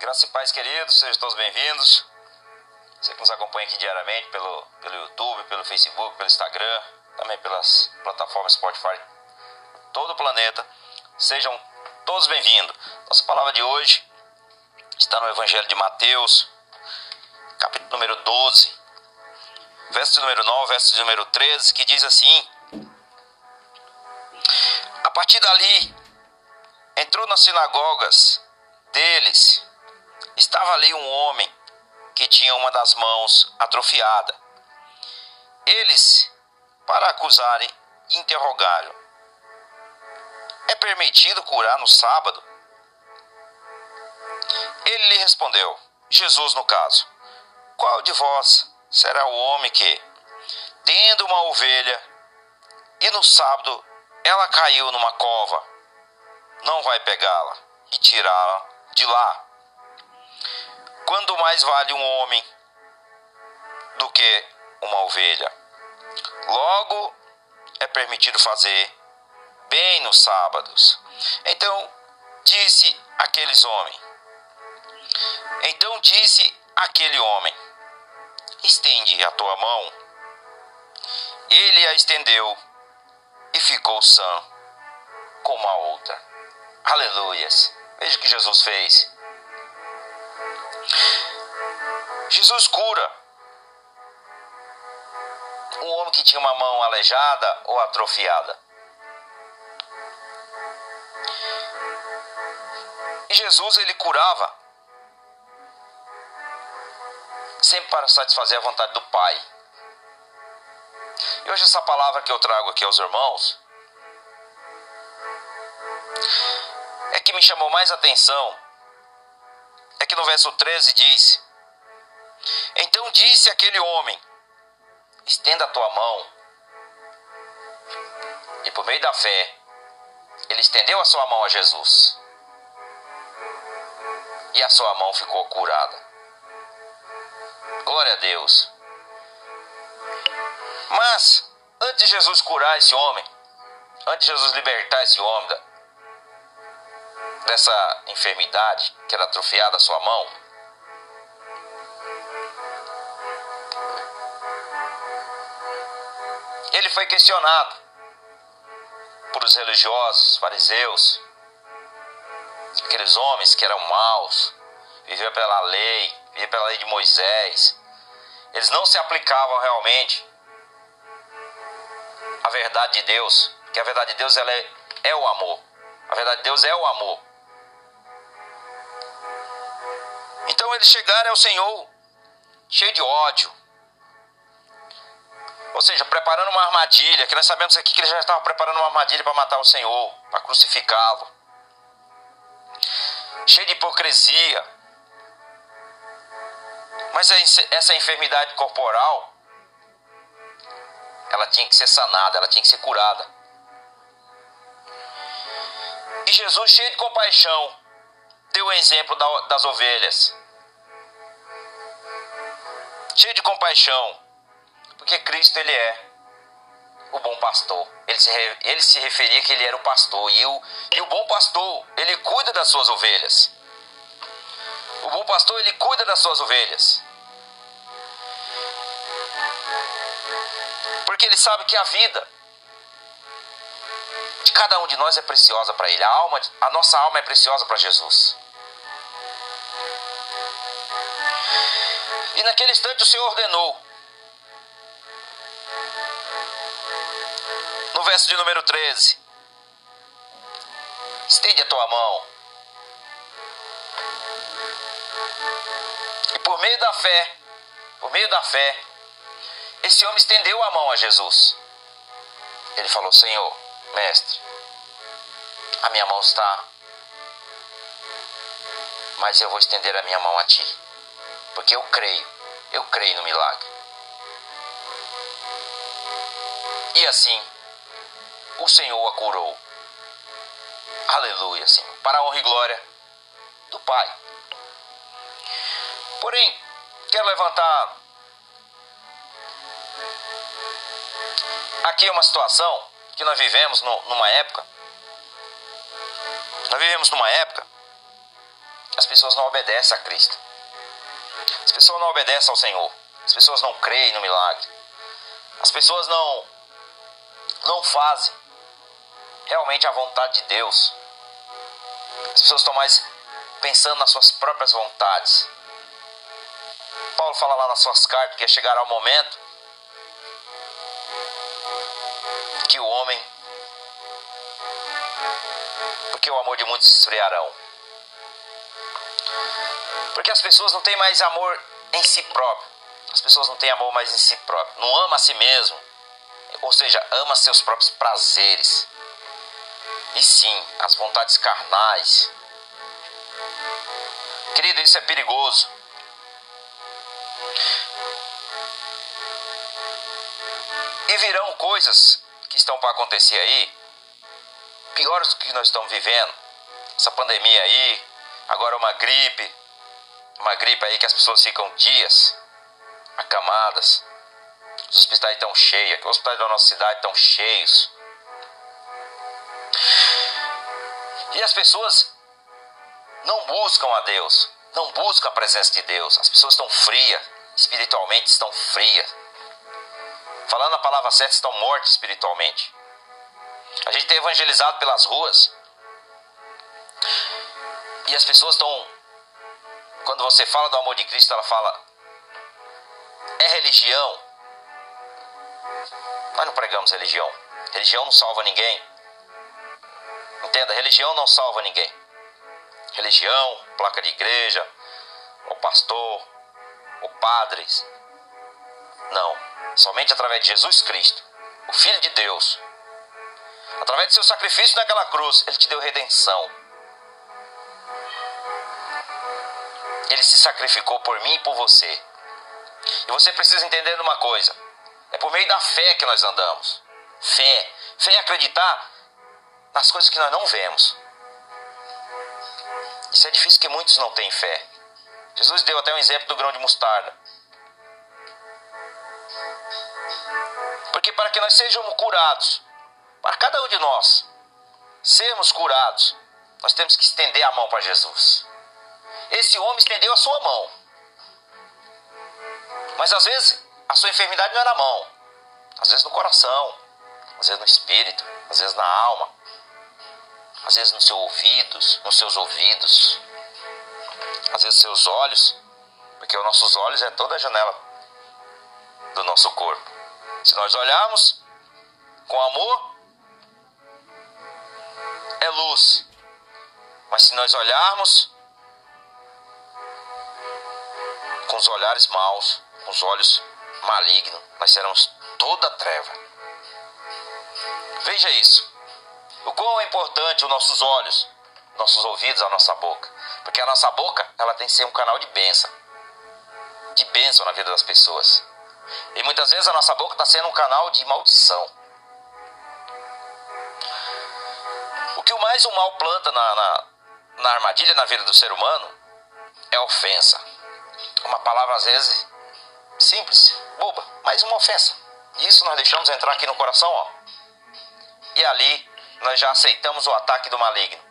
Graças e paz, queridos, sejam todos bem-vindos. Você que nos acompanha aqui diariamente pelo, pelo YouTube, pelo Facebook, pelo Instagram, também pelas plataformas Spotify, todo o planeta, sejam todos bem-vindos. Nossa palavra de hoje está no Evangelho de Mateus, capítulo número 12, verso de número 9, verso de número 13, que diz assim: A partir dali, entrou nas sinagogas deles, estava ali um homem que tinha uma das mãos atrofiada. Eles, para acusarem, interrogaram: É permitido curar no sábado? Ele lhe respondeu, Jesus no caso: Qual de vós será o homem que, tendo uma ovelha, e no sábado ela caiu numa cova, não vai pegá-la e tirá-la de lá? Quando mais vale um homem do que uma ovelha? Logo, é permitido fazer bem nos sábados. Então disse aqueles homens. Então disse aquele homem: Estende a tua mão. Ele a estendeu e ficou sã como a outra. Aleluias. Veja o que Jesus fez. Jesus cura um homem que tinha uma mão aleijada ou atrofiada. E Jesus ele curava sempre para satisfazer a vontade do Pai. E hoje essa palavra que eu trago aqui aos irmãos é que me chamou mais atenção é que no verso 13 diz: Então disse aquele homem: Estenda a tua mão. E por meio da fé, ele estendeu a sua mão a Jesus. E a sua mão ficou curada. Glória a Deus. Mas, antes de Jesus curar esse homem, antes de Jesus libertar esse homem dessa enfermidade que era atrofiada a sua mão, ele foi questionado por os religiosos, fariseus, aqueles homens que eram maus, viviam pela lei, viviam pela lei de Moisés. Eles não se aplicavam realmente à verdade de Deus, porque a verdade de Deus ela é, é o amor. A verdade de Deus é o amor. Então eles chegaram ao Senhor cheio de ódio. Ou seja, preparando uma armadilha, que nós sabemos aqui que ele já estava preparando uma armadilha para matar o Senhor, para crucificá-lo. Cheio de hipocrisia. Mas essa enfermidade corporal, ela tinha que ser sanada, ela tinha que ser curada. E Jesus, cheio de compaixão, deu o exemplo das ovelhas cheio de compaixão, porque Cristo ele é o bom pastor. Ele se, ele se referia que ele era o pastor e o, e o bom pastor ele cuida das suas ovelhas. O bom pastor ele cuida das suas ovelhas. Porque ele sabe que a vida de cada um de nós é preciosa para ele. A alma, a nossa alma é preciosa para Jesus. E naquele instante o Senhor ordenou. Verso de número 13: Estende a tua mão. E por meio da fé, por meio da fé, esse homem estendeu a mão a Jesus. Ele falou: Senhor, mestre, a minha mão está, mas eu vou estender a minha mão a ti porque eu creio, eu creio no milagre. E assim, o Senhor a curou. Aleluia, Senhor. Para a honra e glória do Pai. Porém, quero levantar aqui uma situação que nós vivemos no, numa época. Nós vivemos numa época as pessoas não obedecem a Cristo. As pessoas não obedecem ao Senhor. As pessoas não creem no milagre. As pessoas não não fazem realmente a vontade de Deus. As pessoas estão mais pensando nas suas próprias vontades. Paulo fala lá nas suas cartas que chegará o momento que o homem, porque o amor de muitos se esfriarão. Porque as pessoas não têm mais amor em si próprio. As pessoas não têm amor mais em si próprio. Não ama a si mesmo. Ou seja, ama seus próprios prazeres. E sim, as vontades carnais. Querido, isso é perigoso. E virão coisas que estão para acontecer aí, piores do que nós estamos vivendo. Essa pandemia aí, agora uma gripe, uma gripe aí que as pessoas ficam dias acamadas. Os hospitais estão cheios, os hospitais da nossa cidade estão cheios. E as pessoas não buscam a Deus, não buscam a presença de Deus. As pessoas estão frias, espiritualmente estão frias. Falando a palavra certa, estão mortos espiritualmente. A gente tem evangelizado pelas ruas. E as pessoas estão. Quando você fala do amor de Cristo, ela fala: é religião. Nós não pregamos religião. Religião não salva ninguém. Entenda, religião não salva ninguém. Religião, placa de igreja, o pastor, o padres. Não. Somente através de Jesus Cristo, o Filho de Deus. Através do seu sacrifício naquela cruz, ele te deu redenção. Ele se sacrificou por mim e por você. E você precisa entender uma coisa: é por meio da fé que nós andamos. Fé. Fé é acreditar nas coisas que nós não vemos. Isso é difícil que muitos não têm fé. Jesus deu até um exemplo do grão de mostarda. Porque para que nós sejamos curados, para cada um de nós sermos curados, nós temos que estender a mão para Jesus. Esse homem estendeu a sua mão. Mas às vezes a sua enfermidade não é na mão, às vezes no coração, às vezes no espírito, às vezes na alma, às vezes nos seus ouvidos, nos seus ouvidos, às vezes seus olhos, porque os nossos olhos é toda a janela do nosso corpo. Se nós olharmos com amor, é luz. Mas se nós olharmos com os olhares maus, com os olhos malignos, nós seremos toda treva. Veja isso. O quão é importante os nossos olhos, nossos ouvidos, a nossa boca. Porque a nossa boca, ela tem que ser um canal de bênção. De bênção na vida das pessoas. E muitas vezes a nossa boca está sendo um canal de maldição. O que o mais o mal planta na, na, na armadilha na vida do ser humano é ofensa. Uma palavra às vezes simples, boba, mas uma ofensa. E isso nós deixamos entrar aqui no coração, ó. E ali nós já aceitamos o ataque do maligno.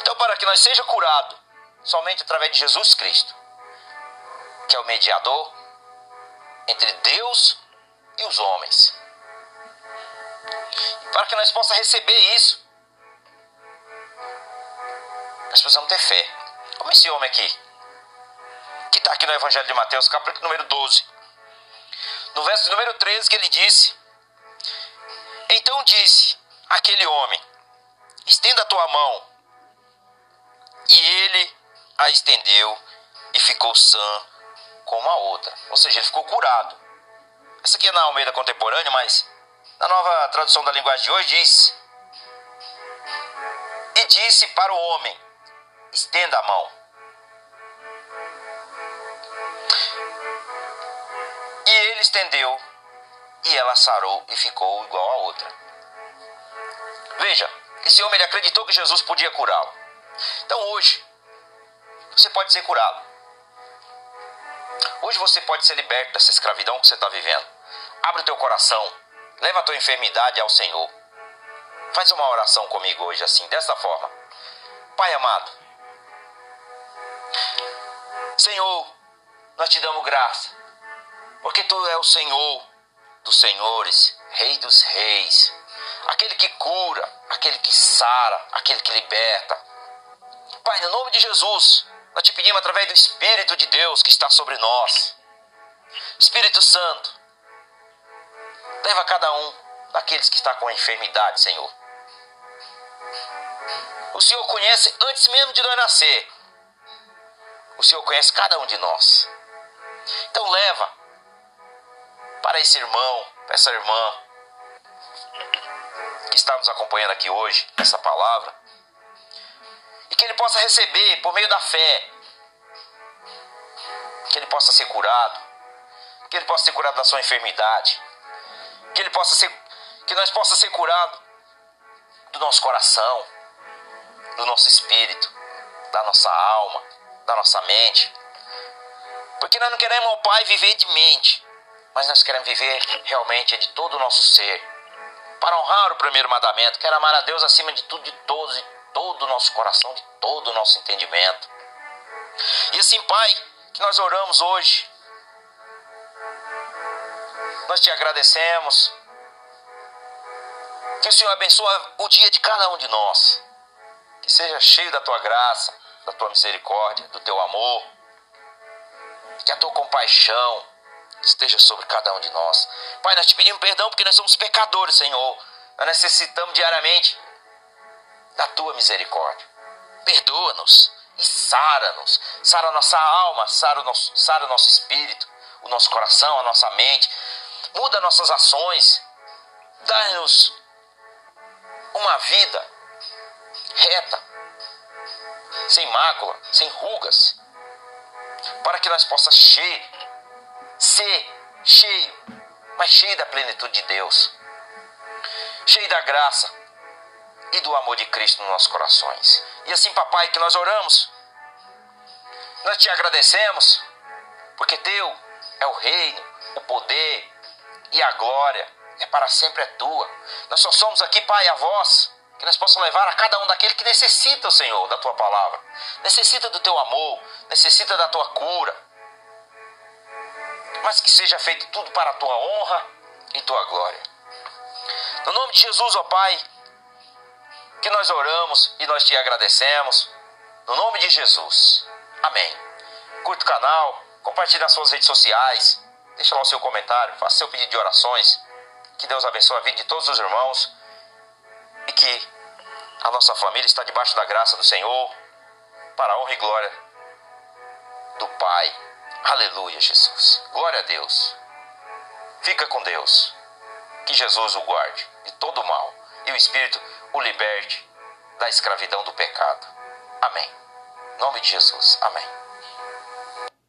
Então, para que nós seja curado somente através de Jesus Cristo, que é o mediador entre Deus e os homens. Para que nós possamos receber isso, nós precisamos ter fé. Como esse homem aqui, que está aqui no Evangelho de Mateus, capítulo número 12. No verso número 13, que ele disse aquele homem: Estenda a tua mão. E ele a estendeu e ficou sã como a outra. Ou seja, ele ficou curado. Essa aqui é na Almeida Contemporânea, mas na nova tradução da linguagem de hoje diz: E disse para o homem: Estenda a mão. E ele estendeu, e ela sarou e ficou igual a outra. Veja, esse homem ele acreditou que Jesus podia curá-lo. Então hoje, você pode ser curado. Hoje você pode ser liberto dessa escravidão que você está vivendo. Abre o teu coração. Leva a tua enfermidade ao Senhor. Faz uma oração comigo hoje assim, dessa forma. Pai amado, Senhor, nós te damos graça, porque tu é o Senhor dos senhores, Rei dos reis, aquele que cura, aquele que sara, aquele que liberta. Pai, no nome de Jesus, nós te pedimos através do Espírito de Deus que está sobre nós. Espírito Santo, leva cada um daqueles que está com enfermidade, Senhor. O Senhor conhece antes mesmo de nós nascer. O Senhor conhece cada um de nós. Então leva para esse irmão, para essa irmã que está nos acompanhando aqui hoje, essa palavra, e que ele possa receber por meio da fé, que ele possa ser curado, que ele possa ser curado da sua enfermidade, que ele possa ser, que nós possa ser curado do nosso coração, do nosso espírito, da nossa alma, da nossa mente. Porque nós não queremos, ó Pai, viver de mente, mas nós queremos viver realmente de todo o nosso ser. Para honrar o primeiro mandamento, quero amar a Deus acima de tudo, de todos, de todo o nosso coração, de todo o nosso entendimento. E assim, Pai, que nós oramos hoje, nós te agradecemos. Que o Senhor abençoe o dia de cada um de nós. Que seja cheio da tua graça, da tua misericórdia, do teu amor. Que a tua compaixão esteja sobre cada um de nós. Pai, nós te pedimos perdão porque nós somos pecadores, Senhor. Nós necessitamos diariamente da tua misericórdia. Perdoa-nos e sara-nos. Sara a nossa alma, sara o nosso, sara o nosso espírito, o nosso coração, a nossa mente. Muda nossas ações. Dá-nos uma vida reta, sem mácula, sem rugas, para que nós possamos cheio, ser cheio, mas cheio da plenitude de Deus, cheio da graça e do amor de Cristo nos nossos corações. E assim, papai, que nós oramos, nós te agradecemos, porque teu é o reino, o poder e a glória, é para sempre é tua. Nós só somos aqui, Pai, a voz que nós possamos levar a cada um daquele que necessita, Senhor, da tua palavra, necessita do teu amor, necessita da tua cura, mas que seja feito tudo para a tua honra e tua glória. No nome de Jesus, ó Pai, que nós oramos e nós te agradecemos, no nome de Jesus. Amém. Curta o canal, compartilhe nas suas redes sociais, deixa lá o seu comentário, faça seu pedido de orações. Que Deus abençoe a vida de todos os irmãos e que a nossa família está debaixo da graça do Senhor, para a honra e glória do Pai. Aleluia, Jesus. Glória a Deus. Fica com Deus. Que Jesus o guarde de todo mal e o Espírito o liberte da escravidão do pecado. Amém. Em nome de Jesus. Amém.